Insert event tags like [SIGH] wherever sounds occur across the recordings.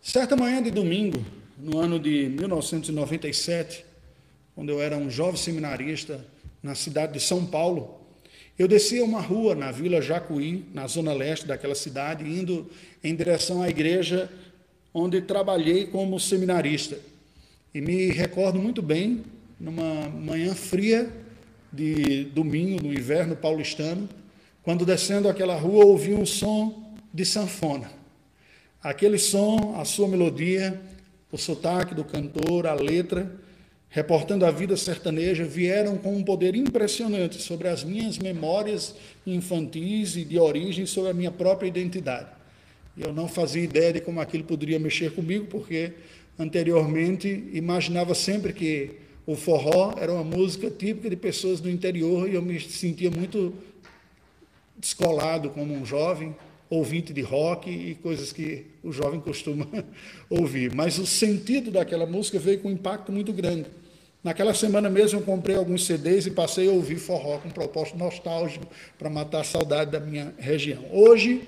Certa manhã de domingo, no ano de 1997, quando eu era um jovem seminarista na cidade de São Paulo, eu descia uma rua na Vila Jacuí, na zona leste daquela cidade, indo em direção à igreja onde trabalhei como seminarista. E me recordo muito bem, numa manhã fria de domingo, no inverno paulistano, quando descendo aquela rua ouvi um som de sanfona. Aquele som, a sua melodia, o sotaque do cantor, a letra, reportando a vida sertaneja, vieram com um poder impressionante sobre as minhas memórias infantis e de origem, sobre a minha própria identidade. Eu não fazia ideia de como aquilo poderia mexer comigo, porque anteriormente imaginava sempre que o forró era uma música típica de pessoas do interior e eu me sentia muito descolado como um jovem, ouvinte de rock e coisas que o jovem costuma [LAUGHS] ouvir. Mas o sentido daquela música veio com um impacto muito grande. Naquela semana mesmo eu comprei alguns CDs e passei a ouvir forró com um propósito nostálgico para matar a saudade da minha região. Hoje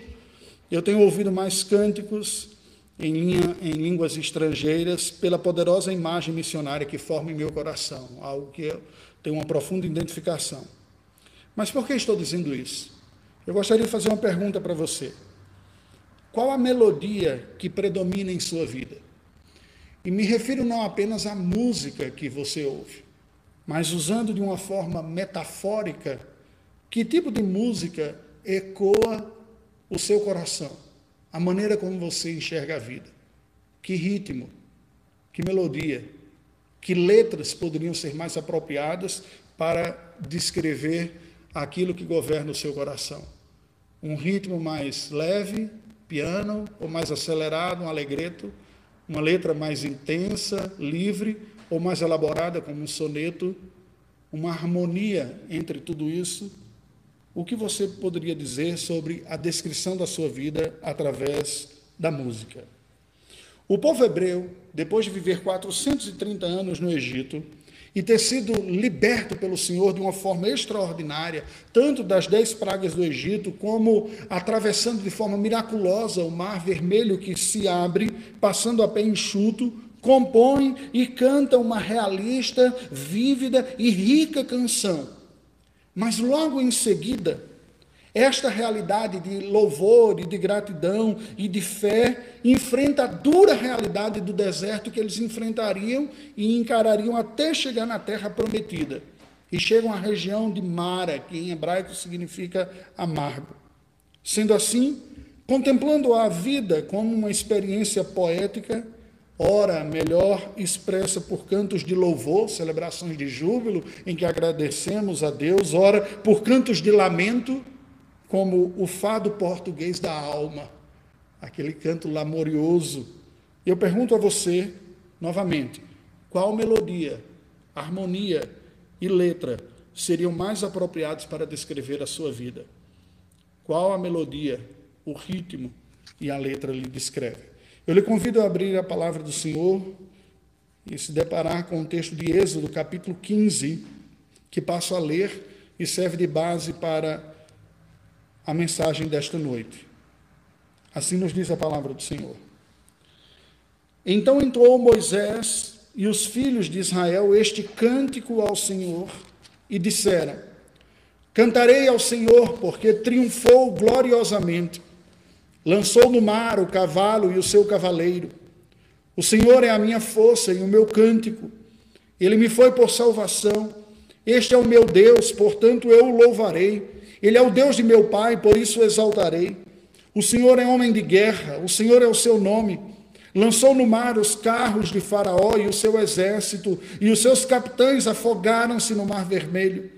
eu tenho ouvido mais cânticos em, linha, em línguas estrangeiras pela poderosa imagem missionária que forma em meu coração, algo que eu tenho uma profunda identificação. Mas por que estou dizendo isso? Eu gostaria de fazer uma pergunta para você. Qual a melodia que predomina em sua vida? E me refiro não apenas à música que você ouve, mas usando de uma forma metafórica, que tipo de música ecoa o seu coração? A maneira como você enxerga a vida? Que ritmo? Que melodia? Que letras poderiam ser mais apropriadas para descrever aquilo que governa o seu coração. Um ritmo mais leve, piano, ou mais acelerado, um alegreto, uma letra mais intensa, livre, ou mais elaborada, como um soneto, uma harmonia entre tudo isso. O que você poderia dizer sobre a descrição da sua vida através da música? O povo hebreu, depois de viver 430 anos no Egito, e ter sido liberto pelo Senhor de uma forma extraordinária, tanto das dez pragas do Egito, como atravessando de forma miraculosa o mar vermelho que se abre, passando a pé enxuto, compõe e canta uma realista, vívida e rica canção. Mas logo em seguida, esta realidade de louvor e de gratidão e de fé enfrenta a dura realidade do deserto que eles enfrentariam e encarariam até chegar na terra prometida. E chegam à região de Mara, que em hebraico significa amargo. Sendo assim, contemplando a vida como uma experiência poética, ora melhor expressa por cantos de louvor, celebrações de júbilo, em que agradecemos a Deus, ora por cantos de lamento, como o fado português da alma, aquele canto lamorioso. Eu pergunto a você, novamente, qual melodia, harmonia e letra seriam mais apropriados para descrever a sua vida? Qual a melodia, o ritmo e a letra lhe descreve? Eu lhe convido a abrir a palavra do Senhor e se deparar com o texto de Êxodo, capítulo 15, que passo a ler e serve de base para a mensagem desta noite. Assim nos diz a palavra do Senhor. Então entoou Moisés e os filhos de Israel este cântico ao Senhor e disseram: Cantarei ao Senhor, porque triunfou gloriosamente. Lançou no mar o cavalo e o seu cavaleiro. O Senhor é a minha força e o meu cântico. Ele me foi por salvação. Este é o meu Deus, portanto eu o louvarei. Ele é o Deus de meu pai, por isso o exaltarei. O Senhor é homem de guerra, o Senhor é o seu nome. Lançou no mar os carros de Faraó e o seu exército, e os seus capitães afogaram-se no mar vermelho.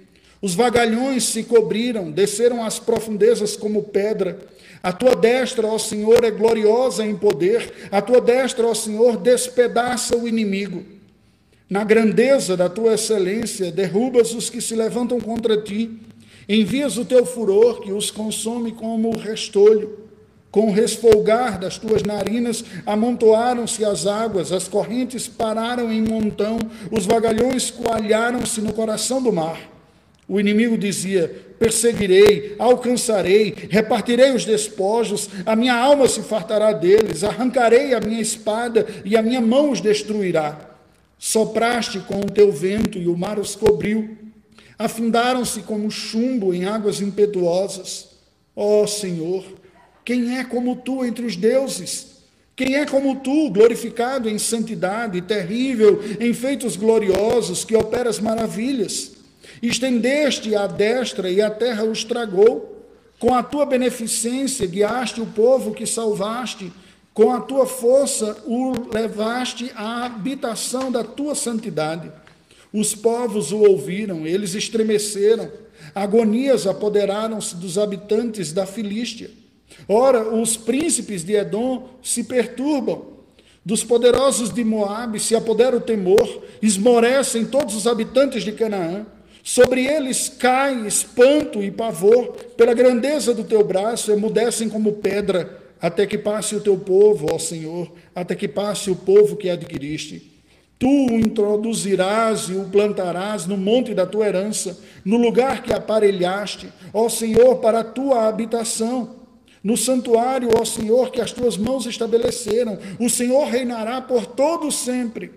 Os vagalhões se cobriram, desceram às profundezas como pedra. A tua destra, ó Senhor, é gloriosa em poder. A tua destra, ó Senhor, despedaça o inimigo. Na grandeza da tua excelência, derrubas os que se levantam contra ti. Envias o teu furor que os consome como restolho. Com o resfolgar das tuas narinas, amontoaram-se as águas, as correntes pararam em montão, os vagalhões coalharam-se no coração do mar. O inimigo dizia: perseguirei, alcançarei, repartirei os despojos, a minha alma se fartará deles, arrancarei a minha espada e a minha mão os destruirá. Sopraste com o teu vento e o mar os cobriu, afindaram-se como chumbo em águas impetuosas. Ó oh, Senhor, quem é como tu entre os deuses? Quem é como tu, glorificado em santidade, terrível em feitos gloriosos, que operas maravilhas? Estendeste a destra e a terra os tragou. Com a tua beneficência guiaste o povo que salvaste. Com a tua força o levaste à habitação da tua santidade. Os povos o ouviram, eles estremeceram. Agonias apoderaram-se dos habitantes da Filístia. Ora, os príncipes de Edom se perturbam. Dos poderosos de Moabe se apodera o temor, esmorecem todos os habitantes de Canaã. Sobre eles cai espanto e pavor, pela grandeza do teu braço, emudecem como pedra, até que passe o teu povo, ó Senhor, até que passe o povo que adquiriste. Tu o introduzirás e o plantarás no monte da tua herança, no lugar que aparelhaste, ó Senhor, para a tua habitação. No santuário, ó Senhor, que as tuas mãos estabeleceram, o Senhor reinará por todo sempre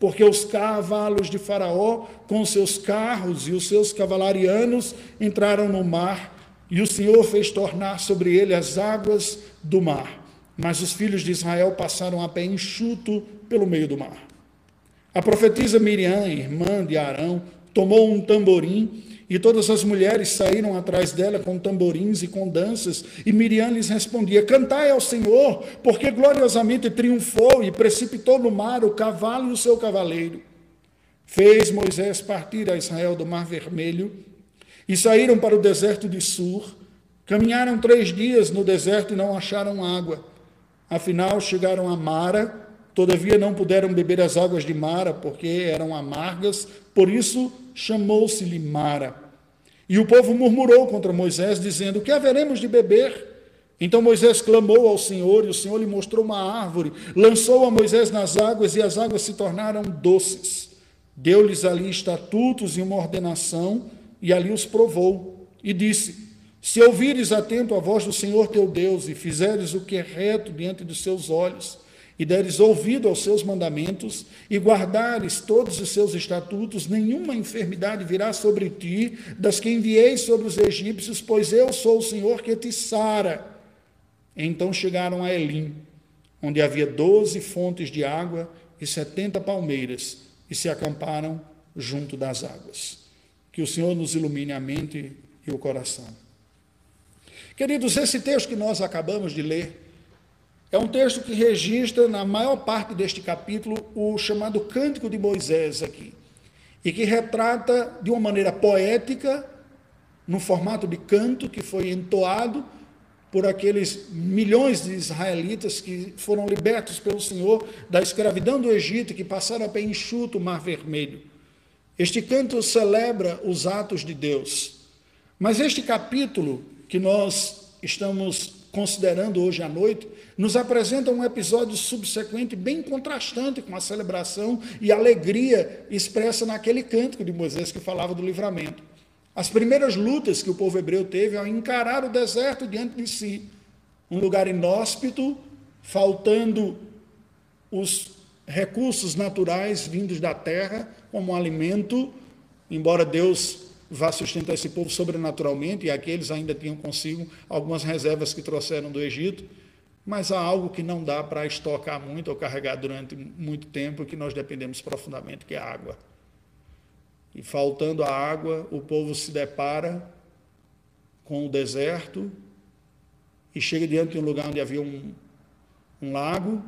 porque os cavalos de Faraó, com seus carros e os seus cavalarianos, entraram no mar, e o Senhor fez tornar sobre ele as águas do mar. Mas os filhos de Israel passaram a pé enxuto pelo meio do mar. A profetisa Miriam, irmã de Arão, tomou um tamborim e todas as mulheres saíram atrás dela com tamborins e com danças, e Miriam lhes respondia: Cantai ao Senhor, porque gloriosamente triunfou e precipitou no mar o cavalo e o seu cavaleiro. Fez Moisés partir a Israel do Mar Vermelho, e saíram para o deserto de Sur. Caminharam três dias no deserto e não acharam água. Afinal, chegaram a Mara, todavia não puderam beber as águas de Mara, porque eram amargas, por isso chamou-se-lhe Mara. E o povo murmurou contra Moisés, dizendo: Que haveremos de beber? Então Moisés clamou ao Senhor, e o Senhor lhe mostrou uma árvore, lançou a Moisés nas águas, e as águas se tornaram doces. Deu-lhes ali estatutos e uma ordenação, e ali os provou. E disse: Se ouvires atento a voz do Senhor teu Deus, e fizeres o que é reto diante dos seus olhos, e deres ouvido aos seus mandamentos, e guardares todos os seus estatutos, nenhuma enfermidade virá sobre ti, das que enviei sobre os egípcios, pois eu sou o Senhor que te sara. Então chegaram a Elim, onde havia doze fontes de água e setenta palmeiras, e se acamparam junto das águas. Que o Senhor nos ilumine a mente e o coração. Queridos, esse texto que nós acabamos de ler, é um texto que registra, na maior parte deste capítulo, o chamado Cântico de Moisés aqui. E que retrata de uma maneira poética, no formato de canto que foi entoado por aqueles milhões de israelitas que foram libertos pelo Senhor da escravidão do Egito que passaram a pé enxuto o Mar Vermelho. Este canto celebra os atos de Deus. Mas este capítulo que nós estamos considerando hoje à noite, nos apresenta um episódio subsequente bem contrastante com a celebração e alegria expressa naquele cântico de Moisés que falava do livramento. As primeiras lutas que o povo hebreu teve ao encarar o deserto diante de si, um lugar inóspito, faltando os recursos naturais vindos da terra como alimento, embora Deus vá sustentar esse povo sobrenaturalmente, e aqueles ainda tinham consigo algumas reservas que trouxeram do Egito, mas há algo que não dá para estocar muito ou carregar durante muito tempo, que nós dependemos profundamente, que é a água. E faltando a água, o povo se depara com o deserto e chega diante de um lugar onde havia um, um lago,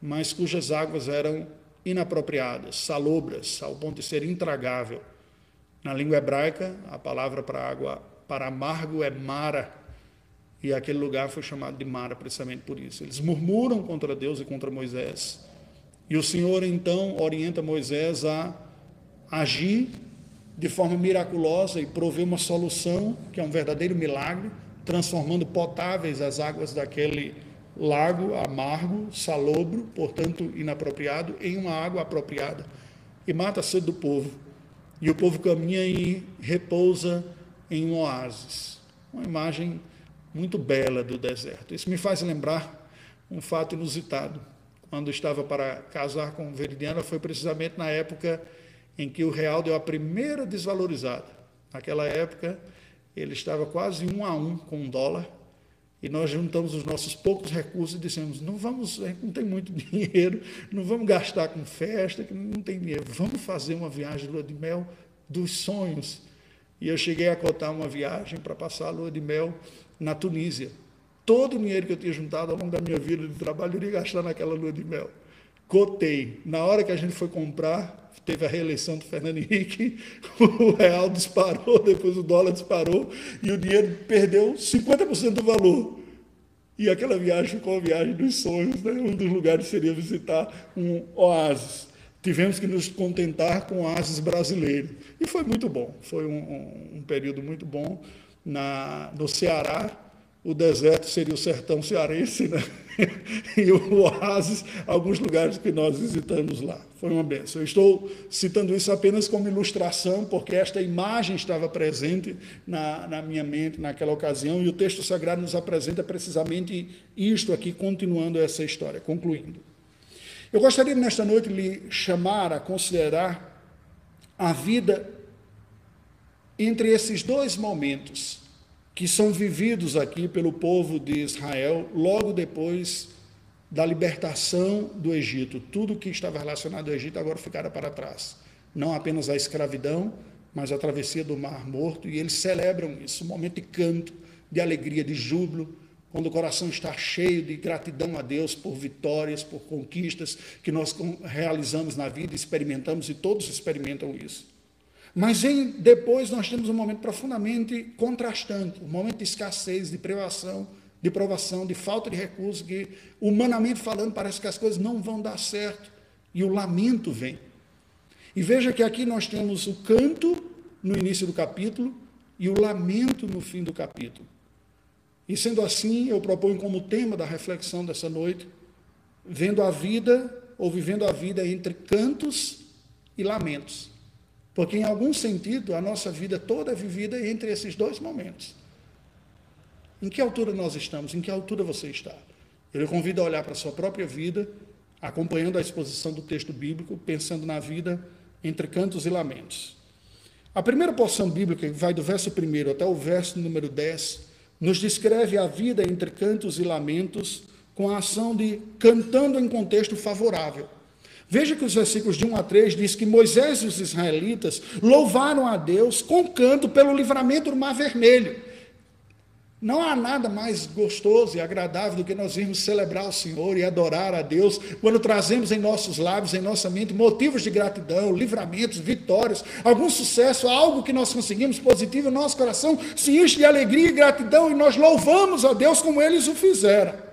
mas cujas águas eram inapropriadas, salobras, ao ponto de ser intragável. Na língua hebraica, a palavra para água, para amargo é mara, e aquele lugar foi chamado de Mara precisamente por isso. Eles murmuram contra Deus e contra Moisés. E o Senhor então orienta Moisés a agir de forma miraculosa e prover uma solução, que é um verdadeiro milagre, transformando potáveis as águas daquele lago amargo, salobro, portanto inapropriado, em uma água apropriada. E mata a sede do povo. E o povo caminha e repousa em um oásis. Uma imagem muito bela do deserto. Isso me faz lembrar um fato inusitado. Quando estava para casar com Veridiana, foi precisamente na época em que o real deu a primeira desvalorizada. Naquela época, ele estava quase um a um com o dólar, e nós juntamos os nossos poucos recursos e dissemos: não vamos, não tem muito [LAUGHS] dinheiro, não vamos gastar com festa, que não tem dinheiro, vamos fazer uma viagem de lua de mel dos sonhos. E eu cheguei a cotar uma viagem para passar a lua de mel na Tunísia. Todo o dinheiro que eu tinha juntado ao longo da minha vida de trabalho, eu iria gastar naquela lua de mel. Cotei. Na hora que a gente foi comprar, teve a reeleição do Fernando Henrique, [LAUGHS] o real disparou, depois o dólar disparou e o dinheiro perdeu 50% do valor. E aquela viagem ficou a viagem dos sonhos, né? um dos lugares seria visitar um oásis. Tivemos que nos contentar com o oásis brasileiro. E foi muito bom, foi um, um, um período muito bom na, no Ceará, o deserto seria o sertão cearense, né? [LAUGHS] e o oásis, alguns lugares que nós visitamos lá. Foi uma benção. Eu estou citando isso apenas como ilustração, porque esta imagem estava presente na, na minha mente naquela ocasião, e o texto sagrado nos apresenta precisamente isto aqui, continuando essa história, concluindo. Eu gostaria nesta noite lhe chamar a considerar a vida entre esses dois momentos que são vividos aqui pelo povo de Israel logo depois da libertação do Egito. Tudo que estava relacionado ao Egito agora ficara para trás. Não apenas a escravidão, mas a travessia do Mar Morto, e eles celebram isso, um momento de canto, de alegria, de júbilo, quando o coração está cheio de gratidão a Deus por vitórias, por conquistas que nós realizamos na vida, experimentamos e todos experimentam isso. Mas em, depois nós temos um momento profundamente contrastante, um momento de escassez, de privação, de provação, de falta de recursos, que humanamente falando parece que as coisas não vão dar certo. E o lamento vem. E veja que aqui nós temos o canto no início do capítulo e o lamento no fim do capítulo. E sendo assim, eu proponho como tema da reflexão dessa noite, vendo a vida ou vivendo a vida entre cantos e lamentos. Porque, em algum sentido, a nossa vida toda é vivida entre esses dois momentos. Em que altura nós estamos? Em que altura você está? Eu lhe convido a olhar para a sua própria vida, acompanhando a exposição do texto bíblico, pensando na vida entre cantos e lamentos. A primeira porção bíblica, que vai do verso 1 até o verso número 10, nos descreve a vida entre cantos e lamentos com a ação de cantando em contexto favorável. Veja que os versículos de 1 a 3 diz que Moisés e os israelitas louvaram a Deus com canto pelo livramento do Mar Vermelho. Não há nada mais gostoso e agradável do que nós irmos celebrar o Senhor e adorar a Deus quando trazemos em nossos lábios, em nossa mente, motivos de gratidão, livramentos, vitórias, algum sucesso, algo que nós conseguimos positivo, o nosso coração se enche de alegria e gratidão e nós louvamos a Deus como eles o fizeram.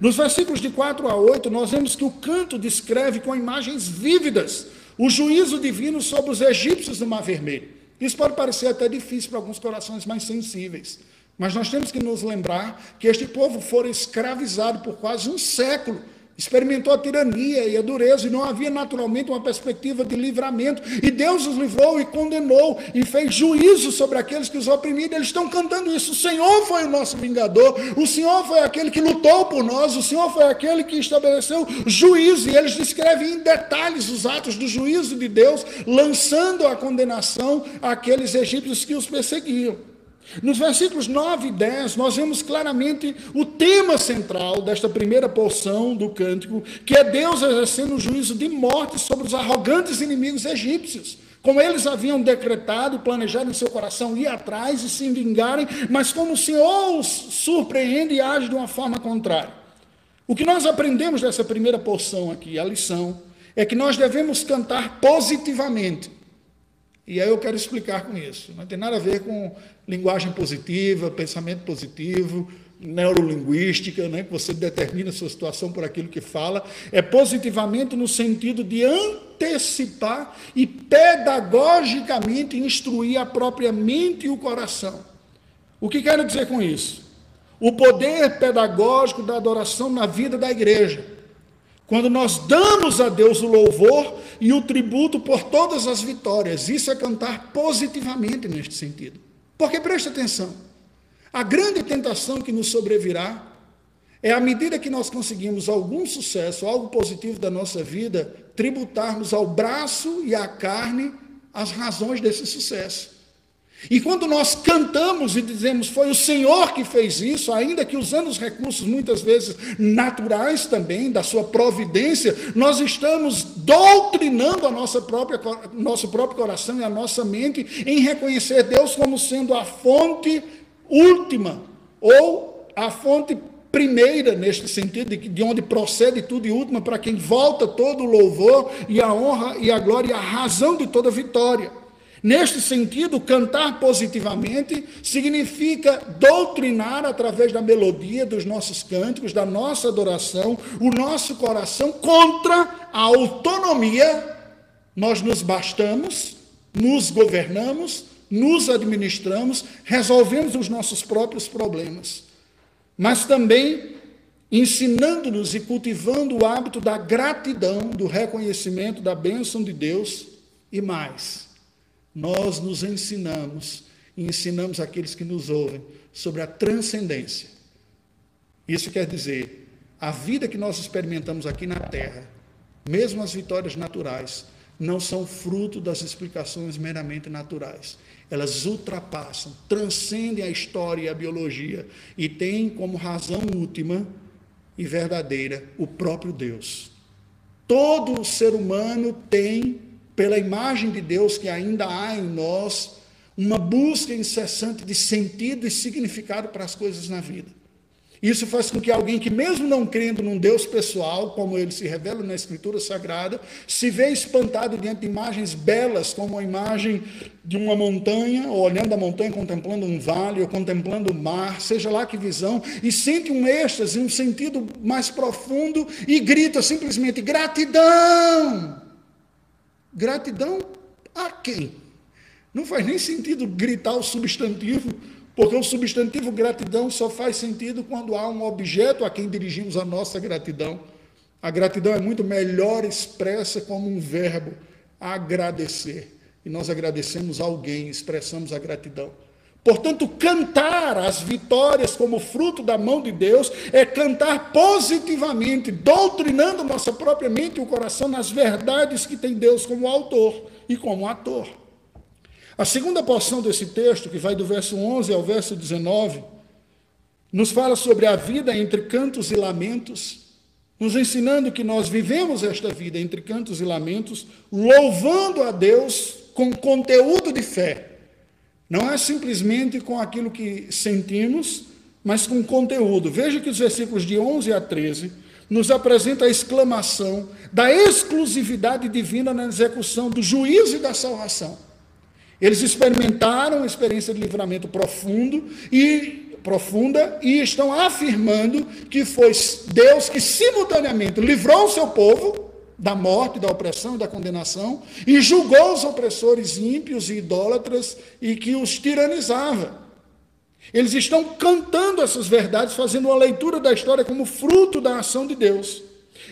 Nos versículos de 4 a 8, nós vemos que o canto descreve com imagens vívidas o juízo divino sobre os egípcios do Mar Vermelho. Isso pode parecer até difícil para alguns corações mais sensíveis, mas nós temos que nos lembrar que este povo foi escravizado por quase um século experimentou a tirania e a dureza, e não havia naturalmente uma perspectiva de livramento. E Deus os livrou e condenou, e fez juízo sobre aqueles que os oprimiram. Eles estão cantando isso. O Senhor foi o nosso vingador, o Senhor foi aquele que lutou por nós, o Senhor foi aquele que estabeleceu juízo. E eles descrevem em detalhes os atos do juízo de Deus, lançando a condenação àqueles egípcios que os perseguiam. Nos versículos 9 e 10, nós vemos claramente o tema central desta primeira porção do cântico, que é Deus exercendo o juízo de morte sobre os arrogantes inimigos egípcios. Como eles haviam decretado planejado em seu coração ir atrás e se vingarem, mas como o Senhor os surpreende e age de uma forma contrária. O que nós aprendemos dessa primeira porção aqui, a lição, é que nós devemos cantar positivamente e aí eu quero explicar com isso. Não tem nada a ver com linguagem positiva, pensamento positivo, neurolinguística, né, que você determina a sua situação por aquilo que fala. É positivamente no sentido de antecipar e pedagogicamente instruir a própria mente e o coração. O que quero dizer com isso? O poder pedagógico da adoração na vida da igreja. Quando nós damos a Deus o louvor e o tributo por todas as vitórias, isso é cantar positivamente neste sentido. Porque preste atenção, a grande tentação que nos sobrevirá é à medida que nós conseguimos algum sucesso, algo positivo da nossa vida, tributarmos ao braço e à carne as razões desse sucesso. E quando nós cantamos e dizemos foi o Senhor que fez isso, ainda que usando os recursos muitas vezes naturais também, da sua providência, nós estamos doutrinando a nossa própria, nosso próprio coração e a nossa mente em reconhecer Deus como sendo a fonte última ou a fonte primeira neste sentido, de, de onde procede tudo e última, para quem volta todo o louvor e a honra e a glória e a razão de toda vitória. Neste sentido, cantar positivamente significa doutrinar através da melodia dos nossos cânticos, da nossa adoração, o nosso coração contra a autonomia. Nós nos bastamos, nos governamos, nos administramos, resolvemos os nossos próprios problemas. Mas também ensinando-nos e cultivando o hábito da gratidão, do reconhecimento da bênção de Deus e mais nós nos ensinamos e ensinamos aqueles que nos ouvem sobre a transcendência. Isso quer dizer, a vida que nós experimentamos aqui na Terra, mesmo as vitórias naturais, não são fruto das explicações meramente naturais. Elas ultrapassam, transcendem a história e a biologia e têm como razão última e verdadeira o próprio Deus. Todo ser humano tem pela imagem de Deus que ainda há em nós, uma busca incessante de sentido e significado para as coisas na vida. Isso faz com que alguém que, mesmo não crendo num Deus pessoal, como ele se revela na Escritura Sagrada, se vê espantado diante de imagens belas, como a imagem de uma montanha, ou olhando a montanha, contemplando um vale, ou contemplando o mar, seja lá que visão, e sente um êxtase, um sentido mais profundo, e grita simplesmente: gratidão! Gratidão a quem? Não faz nem sentido gritar o substantivo, porque o substantivo gratidão só faz sentido quando há um objeto a quem dirigimos a nossa gratidão. A gratidão é muito melhor expressa como um verbo, agradecer. E nós agradecemos alguém, expressamos a gratidão. Portanto, cantar as vitórias como fruto da mão de Deus é cantar positivamente, doutrinando nossa própria mente e o coração nas verdades que tem Deus como autor e como ator. A segunda porção desse texto, que vai do verso 11 ao verso 19, nos fala sobre a vida entre cantos e lamentos, nos ensinando que nós vivemos esta vida entre cantos e lamentos, louvando a Deus com conteúdo de fé não é simplesmente com aquilo que sentimos, mas com conteúdo. Veja que os versículos de 11 a 13 nos apresenta a exclamação da exclusividade divina na execução do juízo e da salvação. Eles experimentaram uma experiência de livramento profundo e profunda e estão afirmando que foi Deus que simultaneamente livrou o seu povo da morte, da opressão, da condenação, e julgou os opressores ímpios e idólatras e que os tiranizava. Eles estão cantando essas verdades, fazendo uma leitura da história como fruto da ação de Deus.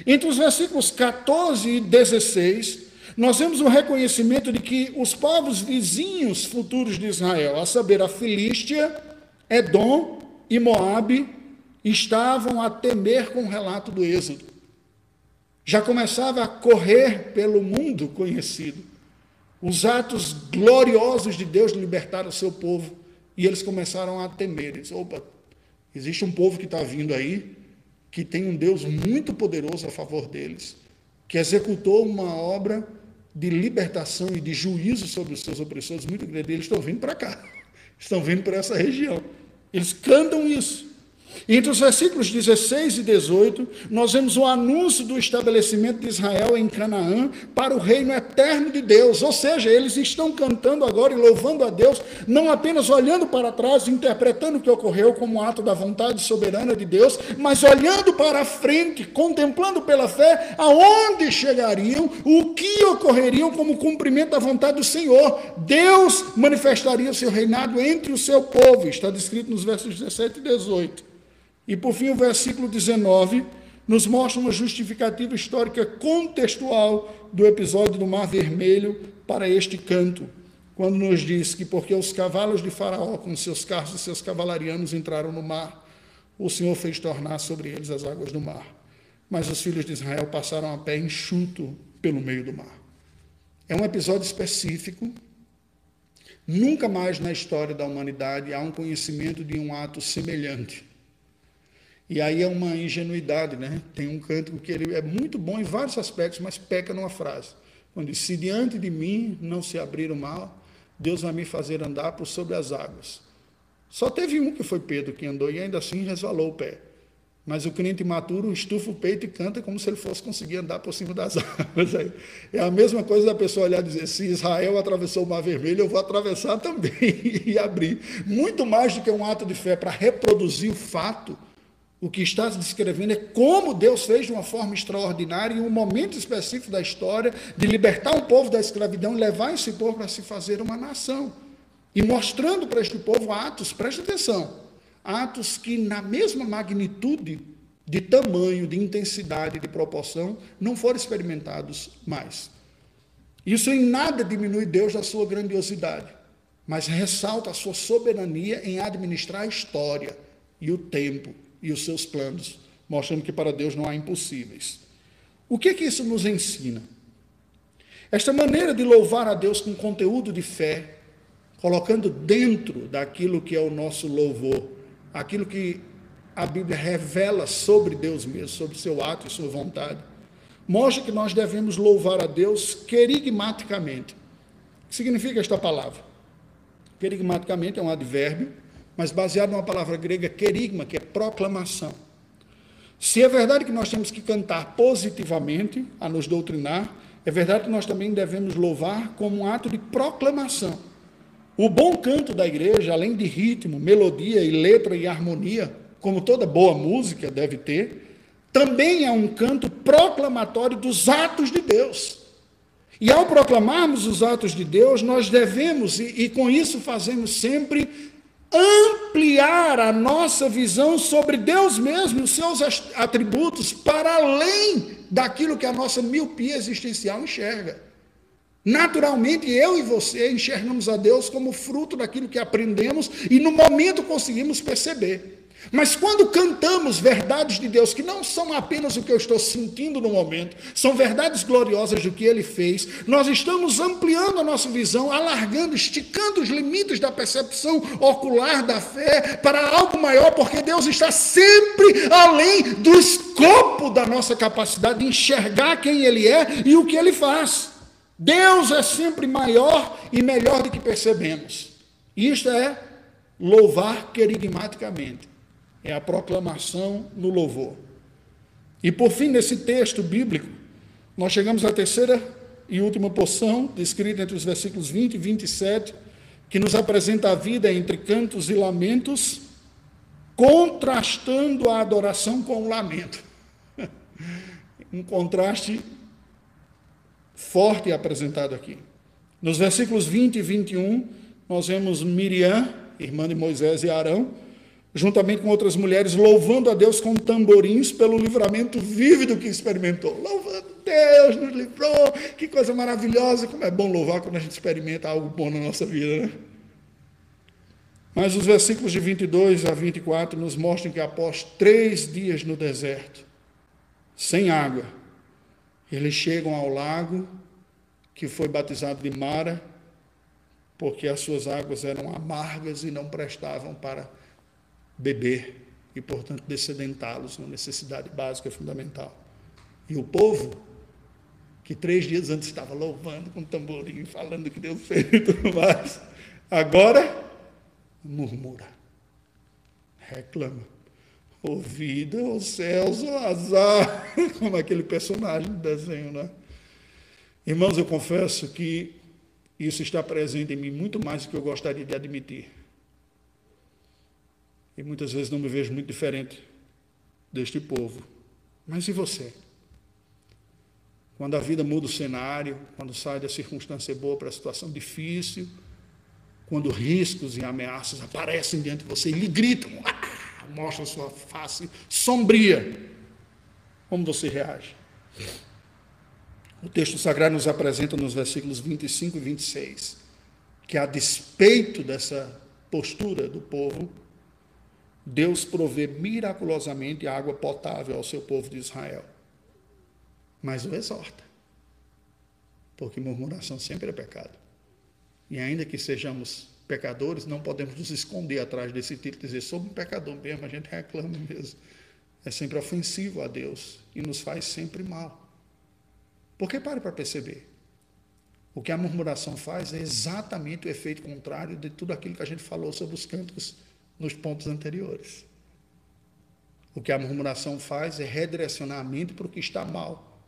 Entre os versículos 14 e 16, nós vemos o reconhecimento de que os povos vizinhos futuros de Israel, a saber, a Filístia, Edom e Moabe, estavam a temer com o relato do Êxodo já começava a correr pelo mundo conhecido. Os atos gloriosos de Deus libertaram o seu povo e eles começaram a temer. Eles, opa, existe um povo que está vindo aí, que tem um Deus muito poderoso a favor deles, que executou uma obra de libertação e de juízo sobre os seus opressores muito grande. Eles [LAUGHS] estão vindo para cá, estão vindo para essa região. Eles cantam isso. Entre os versículos 16 e 18, nós vemos o anúncio do estabelecimento de Israel em Canaã para o reino eterno de Deus. Ou seja, eles estão cantando agora e louvando a Deus, não apenas olhando para trás, interpretando o que ocorreu como ato da vontade soberana de Deus, mas olhando para frente, contemplando pela fé aonde chegariam, o que ocorreriam como cumprimento da vontade do Senhor. Deus manifestaria o seu reinado entre o seu povo. Está descrito nos versos 17 e 18. E por fim, o versículo 19 nos mostra uma justificativa histórica contextual do episódio do Mar Vermelho para este canto. quando nos diz que porque os cavalos de Faraó, com seus carros e seus cavalarianos, entraram no mar, o Senhor fez tornar sobre eles as águas do mar. Mas os filhos de Israel passaram a pé enxuto pelo meio do mar. É um episódio específico. Nunca mais na história da humanidade há um conhecimento de um ato semelhante. E aí é uma ingenuidade, né? Tem um cântico que ele é muito bom em vários aspectos, mas peca numa frase. Quando diz, se diante de mim não se abrir o mal, Deus vai me fazer andar por sobre as águas. Só teve um que foi Pedro que andou e ainda assim resvalou o pé. Mas o crente maturo estufa o peito e canta como se ele fosse conseguir andar por cima das [LAUGHS] águas. É a mesma coisa da pessoa olhar e dizer: se Israel atravessou o Mar Vermelho, eu vou atravessar também [LAUGHS] e abrir. Muito mais do que um ato de fé para reproduzir o fato, o que está descrevendo é como Deus fez de uma forma extraordinária, em um momento específico da história, de libertar um povo da escravidão e levar esse povo para se fazer uma nação. E mostrando para este povo atos, preste atenção, atos que, na mesma magnitude de tamanho, de intensidade, de proporção, não foram experimentados mais. Isso em nada diminui Deus da sua grandiosidade, mas ressalta a sua soberania em administrar a história e o tempo e os seus planos, mostrando que para Deus não há impossíveis. O que, que isso nos ensina? Esta maneira de louvar a Deus com conteúdo de fé, colocando dentro daquilo que é o nosso louvor aquilo que a Bíblia revela sobre Deus mesmo, sobre seu ato e sua vontade, mostra que nós devemos louvar a Deus querigmaticamente. O que significa esta palavra? Querigmaticamente é um advérbio, mas baseado numa palavra grega querigma, que é proclamação. Se é verdade que nós temos que cantar positivamente, a nos doutrinar, é verdade que nós também devemos louvar como um ato de proclamação. O bom canto da igreja, além de ritmo, melodia e letra e harmonia, como toda boa música deve ter, também é um canto proclamatório dos atos de Deus. E ao proclamarmos os atos de Deus, nós devemos, e, e com isso fazemos sempre, ampliar a nossa visão sobre Deus mesmo e os seus atributos para além daquilo que a nossa miopia existencial enxerga. Naturalmente, eu e você enxergamos a Deus como fruto daquilo que aprendemos e no momento conseguimos perceber. Mas quando cantamos verdades de Deus, que não são apenas o que eu estou sentindo no momento, são verdades gloriosas do que Ele fez, nós estamos ampliando a nossa visão, alargando, esticando os limites da percepção ocular da fé para algo maior, porque Deus está sempre além do escopo da nossa capacidade de enxergar quem Ele é e o que Ele faz. Deus é sempre maior e melhor do que percebemos. Isto é louvar querigmaticamente. É a proclamação no louvor. E por fim, nesse texto bíblico, nós chegamos à terceira e última porção, descrita entre os versículos 20 e 27, que nos apresenta a vida entre cantos e lamentos, contrastando a adoração com o lamento. [LAUGHS] um contraste forte apresentado aqui. Nos versículos 20 e 21, nós vemos Miriam, irmã de Moisés e Arão, juntamente com outras mulheres, louvando a Deus com tamborins pelo livramento vívido que experimentou. Louvando Deus, nos livrou, que coisa maravilhosa, como é bom louvar quando a gente experimenta algo bom na nossa vida, né? Mas os versículos de 22 a 24 nos mostram que após três dias no deserto, sem água, eles chegam ao lago que foi batizado de Mara, porque as suas águas eram amargas e não prestavam para beber e, portanto, descedentá-los, uma necessidade básica fundamental. E o povo, que três dias antes estava louvando com tamborim, falando que Deus fez e tudo mais, agora murmura, reclama ou vida, ou céus, ou azar, [LAUGHS] como aquele personagem do desenho, né? Irmãos, eu confesso que isso está presente em mim muito mais do que eu gostaria de admitir. E muitas vezes não me vejo muito diferente deste povo. Mas e você? Quando a vida muda o cenário, quando sai da circunstância boa para a situação difícil, quando riscos e ameaças aparecem diante de você e lhe gritam, ah! mostra sua face sombria. Como você reage? O texto sagrado nos apresenta nos versículos 25 e 26 que, a despeito dessa postura do povo, Deus provê miraculosamente água potável ao seu povo de Israel. Mas o exorta. Porque murmuração sempre é pecado. E ainda que sejamos pecadores, não podemos nos esconder atrás desse título e dizer, sou um pecador mesmo, a gente reclama mesmo. É sempre ofensivo a Deus e nos faz sempre mal. Porque pare para perceber. O que a murmuração faz é exatamente o efeito contrário de tudo aquilo que a gente falou sobre os cânticos nos pontos anteriores. O que a murmuração faz é redirecionar a mente para o que está mal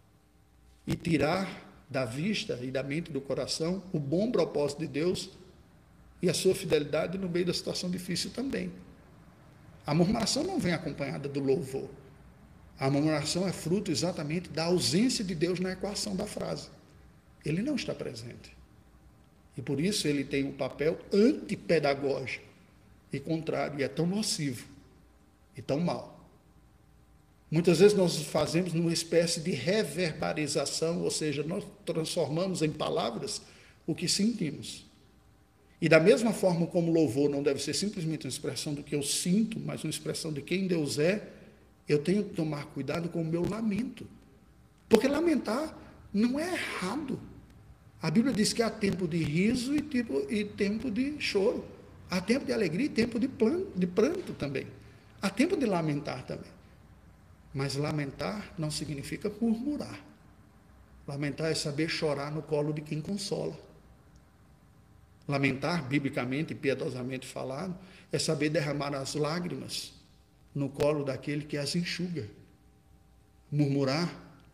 e tirar da vista e da mente do coração o bom propósito de Deus e a sua fidelidade no meio da situação difícil também. A murmuração não vem acompanhada do louvor. A murmuração é fruto exatamente da ausência de Deus na equação da frase. Ele não está presente. E por isso ele tem um papel antipedagógico e contrário, e é tão nocivo e tão mal. Muitas vezes nós fazemos numa espécie de reverberização, ou seja, nós transformamos em palavras o que sentimos. E da mesma forma como louvor não deve ser simplesmente uma expressão do que eu sinto, mas uma expressão de quem Deus é, eu tenho que tomar cuidado com o meu lamento. Porque lamentar não é errado. A Bíblia diz que há tempo de riso e, tempo de choro. Há tempo de alegria e tempo de, de pranto também. Há tempo de lamentar também. Mas lamentar não significa murmurar. Lamentar é saber chorar no colo de quem consola. Lamentar, biblicamente e piedosamente falado, é saber derramar as lágrimas no colo daquele que as enxuga. Murmurar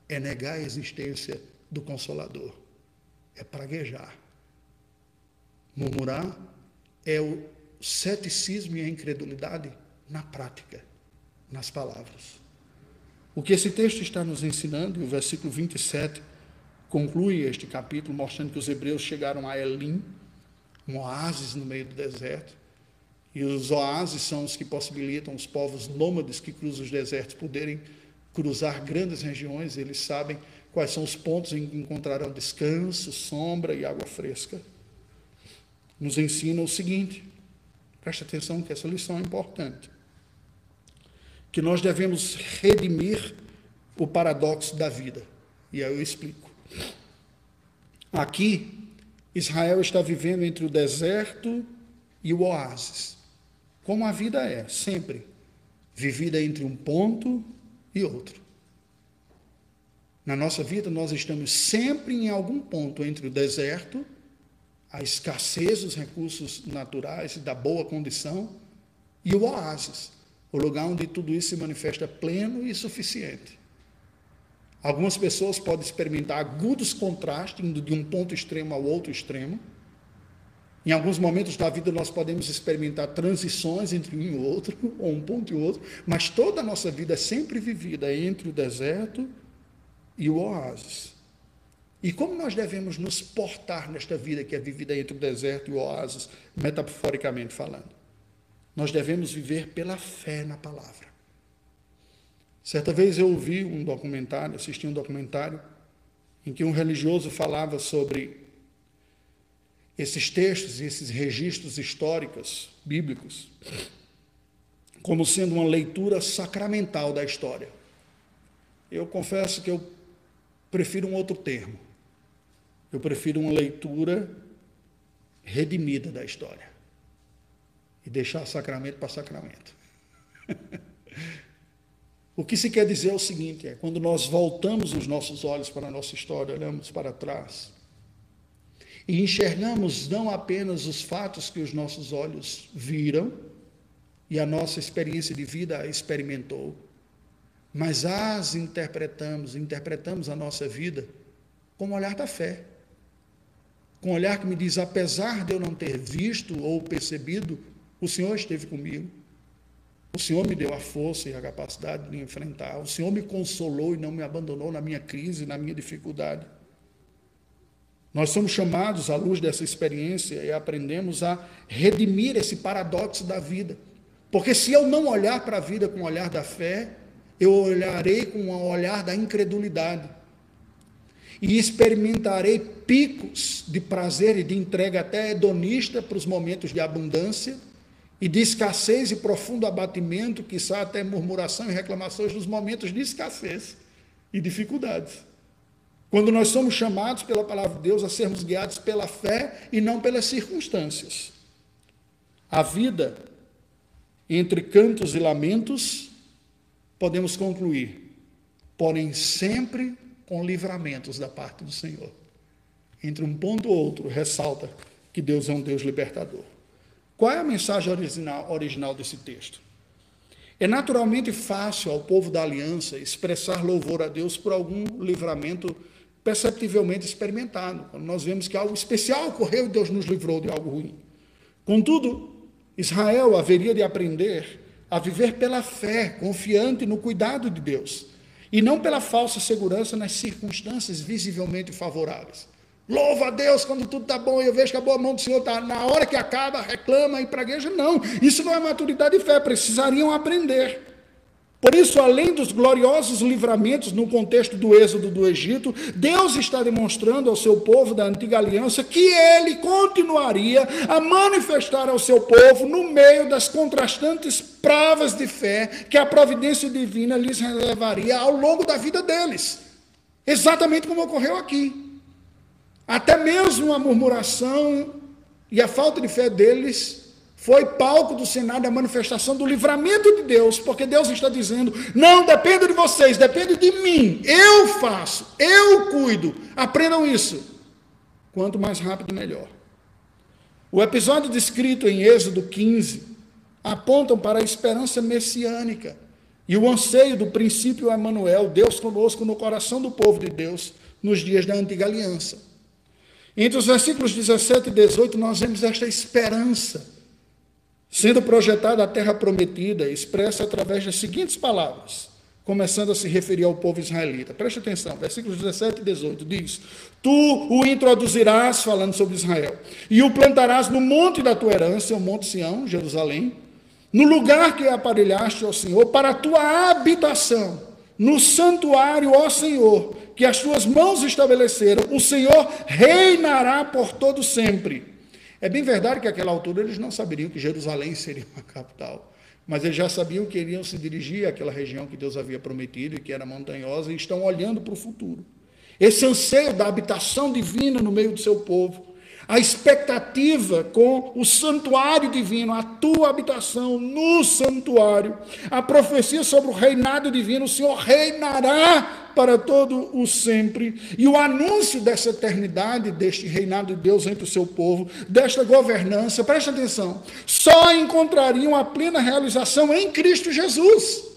é negar a existência do Consolador, é praguejar. Murmurar é o ceticismo e a incredulidade na prática, nas palavras. O que esse texto está nos ensinando, e o versículo 27 conclui este capítulo, mostrando que os hebreus chegaram a Elim, um oásis no meio do deserto, e os oásis são os que possibilitam os povos nômades que cruzam os desertos poderem cruzar grandes regiões, eles sabem quais são os pontos em que encontrarão descanso, sombra e água fresca. Nos ensina o seguinte, preste atenção que essa lição é importante que nós devemos redimir o paradoxo da vida. E aí eu explico. Aqui, Israel está vivendo entre o deserto e o oásis. Como a vida é, sempre vivida entre um ponto e outro. Na nossa vida, nós estamos sempre em algum ponto entre o deserto, a escassez dos recursos naturais da boa condição, e o oásis, o lugar onde tudo isso se manifesta pleno e suficiente. Algumas pessoas podem experimentar agudos contrastes, indo de um ponto extremo ao outro extremo. Em alguns momentos da vida nós podemos experimentar transições entre um e outro, [LAUGHS] ou um ponto e outro, mas toda a nossa vida é sempre vivida entre o deserto e o oásis. E como nós devemos nos portar nesta vida que é vivida entre o deserto e o oásis, metaforicamente falando? Nós devemos viver pela fé na palavra. Certa vez eu ouvi um documentário, assisti um documentário, em que um religioso falava sobre esses textos esses registros históricos, bíblicos, como sendo uma leitura sacramental da história. Eu confesso que eu prefiro um outro termo. Eu prefiro uma leitura redimida da história e deixar sacramento para sacramento. [LAUGHS] o que se quer dizer é o seguinte: é quando nós voltamos os nossos olhos para a nossa história, olhamos para trás e enxergamos não apenas os fatos que os nossos olhos viram e a nossa experiência de vida experimentou, mas as interpretamos, interpretamos a nossa vida com o olhar da fé. Com o olhar que me diz, apesar de eu não ter visto ou percebido o Senhor esteve comigo. O Senhor me deu a força e a capacidade de enfrentar. O Senhor me consolou e não me abandonou na minha crise, na minha dificuldade. Nós somos chamados, à luz dessa experiência, e aprendemos a redimir esse paradoxo da vida. Porque se eu não olhar para a vida com o olhar da fé, eu olharei com o olhar da incredulidade. E experimentarei picos de prazer e de entrega até hedonista para os momentos de abundância e de escassez e profundo abatimento, que sai até murmuração e reclamações nos momentos de escassez e dificuldades. Quando nós somos chamados pela palavra de Deus a sermos guiados pela fé e não pelas circunstâncias. A vida, entre cantos e lamentos, podemos concluir, porém sempre com livramentos da parte do Senhor. Entre um ponto e outro, ressalta que Deus é um Deus libertador. Qual é a mensagem original, original desse texto? É naturalmente fácil ao povo da aliança expressar louvor a Deus por algum livramento perceptivelmente experimentado. Quando nós vemos que algo especial ocorreu e Deus nos livrou de algo ruim. Contudo, Israel haveria de aprender a viver pela fé, confiante no cuidado de Deus, e não pela falsa segurança nas circunstâncias visivelmente favoráveis. Louva a Deus quando tudo está bom e eu vejo que a boa mão do Senhor está. Na hora que acaba, reclama e pragueja. Não, isso não é maturidade de fé, precisariam aprender. Por isso, além dos gloriosos livramentos no contexto do êxodo do Egito, Deus está demonstrando ao seu povo da antiga aliança que ele continuaria a manifestar ao seu povo no meio das contrastantes provas de fé que a providência divina lhes relevaria ao longo da vida deles. Exatamente como ocorreu aqui. Até mesmo a murmuração e a falta de fé deles foi palco do Senado a manifestação do livramento de Deus, porque Deus está dizendo: não depende de vocês, depende de mim. Eu faço, eu cuido. Aprendam isso. Quanto mais rápido, melhor. O episódio descrito em Êxodo 15 apontam para a esperança messiânica e o anseio do princípio Emanuel, Deus conosco no coração do povo de Deus nos dias da antiga aliança. Entre os versículos 17 e 18, nós vemos esta esperança sendo projetada a terra prometida, expressa através das seguintes palavras, começando a se referir ao povo israelita. Preste atenção, versículos 17 e 18 diz: Tu o introduzirás, falando sobre Israel, e o plantarás no monte da tua herança, o monte Sião, Jerusalém, no lugar que aparelhaste, ó Senhor, para a tua habitação, no santuário, ó Senhor, que as tuas mãos estabeleceram, o Senhor reinará por todo sempre. É bem verdade que àquela altura eles não saberiam que Jerusalém seria uma capital, mas eles já sabiam que iriam se dirigir àquela região que Deus havia prometido e que era montanhosa e estão olhando para o futuro. Esse anseio da habitação divina no meio do seu povo a expectativa com o santuário divino, a tua habitação no santuário, a profecia sobre o reinado divino, o Senhor reinará para todo o sempre, e o anúncio dessa eternidade, deste reinado de Deus entre o seu povo, desta governança, presta atenção, só encontrariam a plena realização em Cristo Jesus.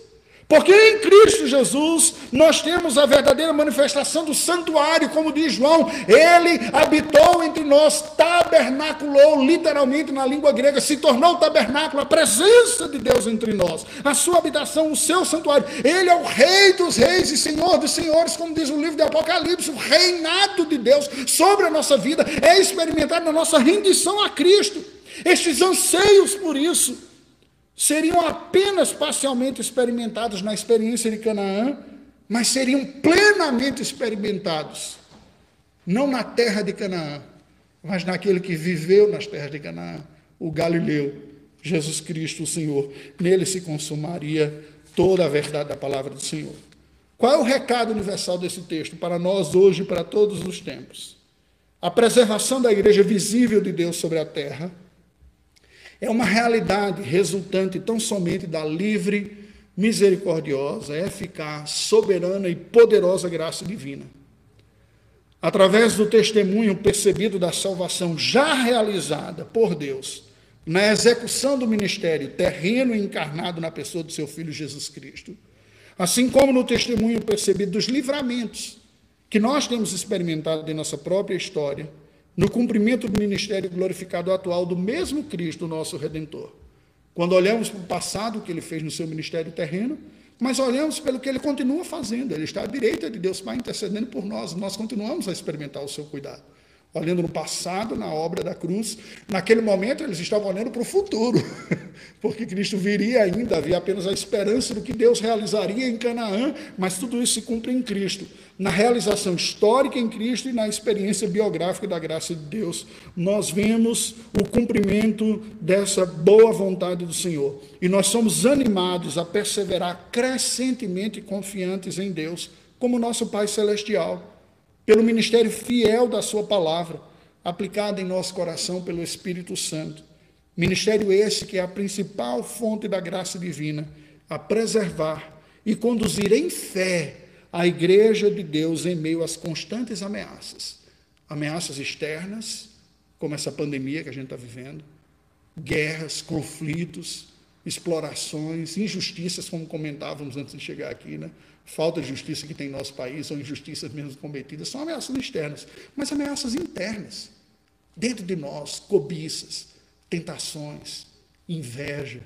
Porque em Cristo Jesus nós temos a verdadeira manifestação do santuário, como diz João, ele habitou entre nós, tabernaculou, literalmente na língua grega, se tornou tabernáculo, a presença de Deus entre nós, a sua habitação, o seu santuário. Ele é o Rei dos Reis e Senhor dos Senhores, como diz o livro de Apocalipse, o reinado de Deus sobre a nossa vida é experimentado na nossa rendição a Cristo. Estes anseios por isso seriam apenas parcialmente experimentados na experiência de Canaã, mas seriam plenamente experimentados, não na terra de Canaã, mas naquele que viveu nas terras de Canaã, o Galileu, Jesus Cristo, o Senhor. Nele se consumaria toda a verdade da palavra do Senhor. Qual é o recado universal desse texto para nós hoje e para todos os tempos? A preservação da igreja visível de Deus sobre a terra é uma realidade resultante tão somente da livre, misericordiosa, eficaz, soberana e poderosa graça divina. Através do testemunho percebido da salvação já realizada por Deus, na execução do ministério terreno encarnado na pessoa do seu Filho Jesus Cristo, assim como no testemunho percebido dos livramentos que nós temos experimentado em nossa própria história no cumprimento do ministério glorificado atual do mesmo Cristo, nosso Redentor. Quando olhamos para o passado que ele fez no seu ministério terreno, mas olhamos pelo que ele continua fazendo. Ele está à direita de Deus Pai intercedendo por nós. Nós continuamos a experimentar o seu cuidado. olhando no passado, na obra da cruz. Naquele momento, eles estavam olhando para o futuro, [LAUGHS] porque Cristo viria ainda, havia apenas a esperança do que Deus realizaria em Canaã, mas tudo isso se cumpre em Cristo. Na realização histórica em Cristo e na experiência biográfica da graça de Deus, nós vemos o cumprimento dessa boa vontade do Senhor. E nós somos animados a perseverar crescentemente confiantes em Deus, como nosso Pai Celestial pelo ministério fiel da Sua palavra, aplicada em nosso coração pelo Espírito Santo. Ministério esse que é a principal fonte da graça divina, a preservar e conduzir em fé a igreja de Deus em meio às constantes ameaças. Ameaças externas, como essa pandemia que a gente está vivendo, guerras, conflitos, explorações, injustiças, como comentávamos antes de chegar aqui, né? falta de justiça que tem em nosso país, ou injustiças mesmo cometidas, são ameaças externas, mas ameaças internas, dentro de nós, cobiças, tentações, inveja,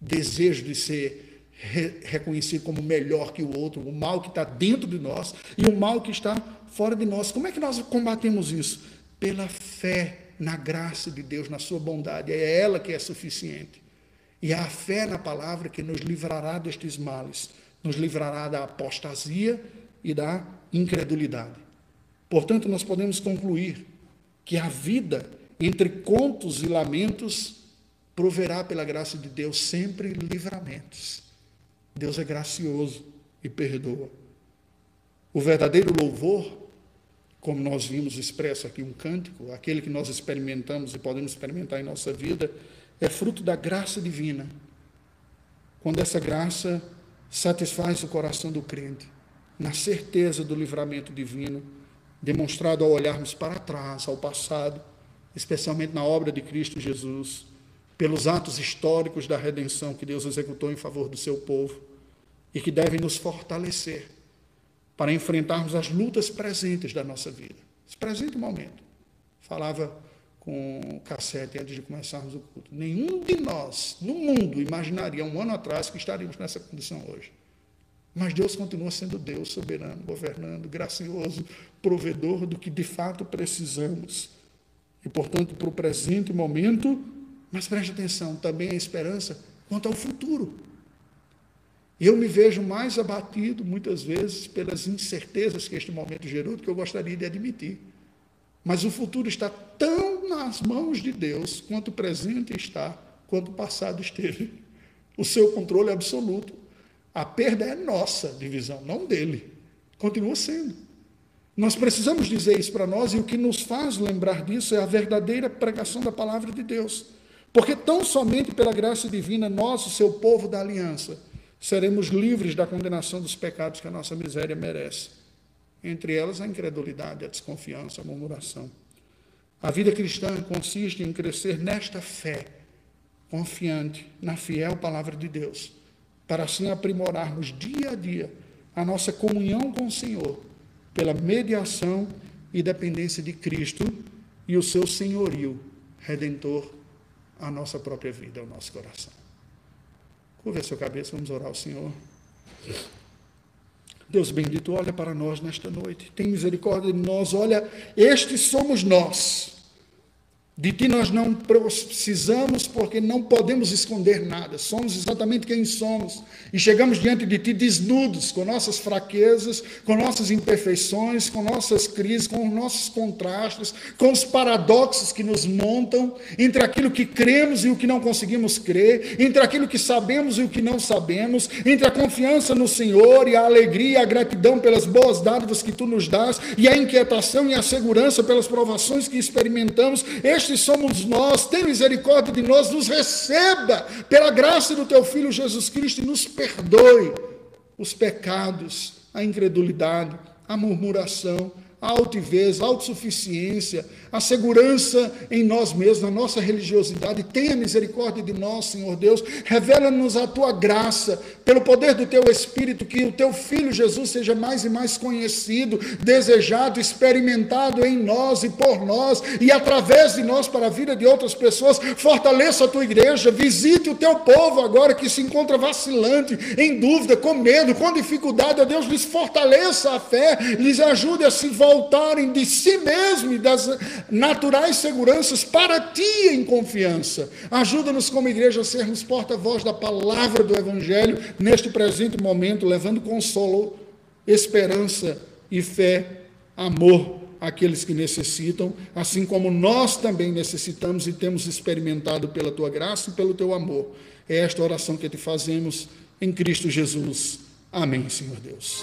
desejo de ser re reconhecido como melhor que o outro, o mal que está dentro de nós e o mal que está fora de nós. Como é que nós combatemos isso? Pela fé na graça de Deus, na sua bondade. É ela que é suficiente. E é a fé na palavra que nos livrará destes males nos livrará da apostasia e da incredulidade. Portanto, nós podemos concluir que a vida entre contos e lamentos proverá pela graça de Deus sempre livramentos. Deus é gracioso e perdoa. O verdadeiro louvor, como nós vimos expresso aqui um cântico, aquele que nós experimentamos e podemos experimentar em nossa vida, é fruto da graça divina. Quando essa graça satisfaz o coração do crente na certeza do livramento divino, demonstrado ao olharmos para trás, ao passado, especialmente na obra de Cristo Jesus, pelos atos históricos da redenção que Deus executou em favor do seu povo e que devem nos fortalecer para enfrentarmos as lutas presentes da nossa vida. Esse presente momento. Falava com o cassete antes de começarmos o culto. Nenhum de nós no mundo imaginaria um ano atrás que estaríamos nessa condição hoje. Mas Deus continua sendo Deus soberano, governando, gracioso, provedor do que de fato precisamos. E, portanto, para o presente momento, mas preste atenção, também a esperança quanto ao futuro. Eu me vejo mais abatido, muitas vezes, pelas incertezas que este momento gerou do que eu gostaria de admitir. Mas o futuro está tão nas mãos de Deus quanto o presente está, quanto o passado esteve. O seu controle é absoluto. A perda é nossa divisão, não dele. Continua sendo. Nós precisamos dizer isso para nós e o que nos faz lembrar disso é a verdadeira pregação da palavra de Deus. Porque tão somente pela graça divina, nós, o seu povo da aliança, seremos livres da condenação dos pecados que a nossa miséria merece entre elas a incredulidade, a desconfiança, a murmuração. A vida cristã consiste em crescer nesta fé, confiante na fiel palavra de Deus, para assim aprimorarmos dia a dia a nossa comunhão com o Senhor, pela mediação e dependência de Cristo e o seu senhorio redentor à nossa própria vida, ao nosso coração. Curva a sua cabeça, vamos orar ao Senhor. Deus bendito, olha para nós nesta noite, tem misericórdia de nós, olha, estes somos nós. De ti nós não precisamos, porque não podemos esconder nada. Somos exatamente quem somos. E chegamos diante de ti desnudos, com nossas fraquezas, com nossas imperfeições, com nossas crises, com os nossos contrastes, com os paradoxos que nos montam entre aquilo que cremos e o que não conseguimos crer, entre aquilo que sabemos e o que não sabemos, entre a confiança no Senhor e a alegria a gratidão pelas boas dádivas que tu nos dás, e a inquietação e a segurança pelas provações que experimentamos. Este estes somos nós, tem misericórdia de nós, nos receba pela graça do teu Filho Jesus Cristo e nos perdoe os pecados, a incredulidade, a murmuração, altivez, autossuficiência, a segurança em nós mesmos, na nossa religiosidade. Tenha misericórdia de nós, Senhor Deus. Revela-nos a tua graça, pelo poder do teu Espírito, que o teu Filho Jesus seja mais e mais conhecido, desejado, experimentado em nós e por nós, e através de nós para a vida de outras pessoas. Fortaleça a tua igreja, visite o teu povo agora que se encontra vacilante, em dúvida, com medo, com dificuldade. A Deus lhes fortaleça a fé, lhes ajude a se voltar voltarem de si mesmo e das naturais seguranças para ti em confiança. Ajuda-nos como igreja a sermos porta-voz da palavra do Evangelho neste presente momento, levando consolo, esperança e fé, amor àqueles que necessitam, assim como nós também necessitamos e temos experimentado pela tua graça e pelo teu amor. É esta oração que te fazemos em Cristo Jesus. Amém, Senhor Deus.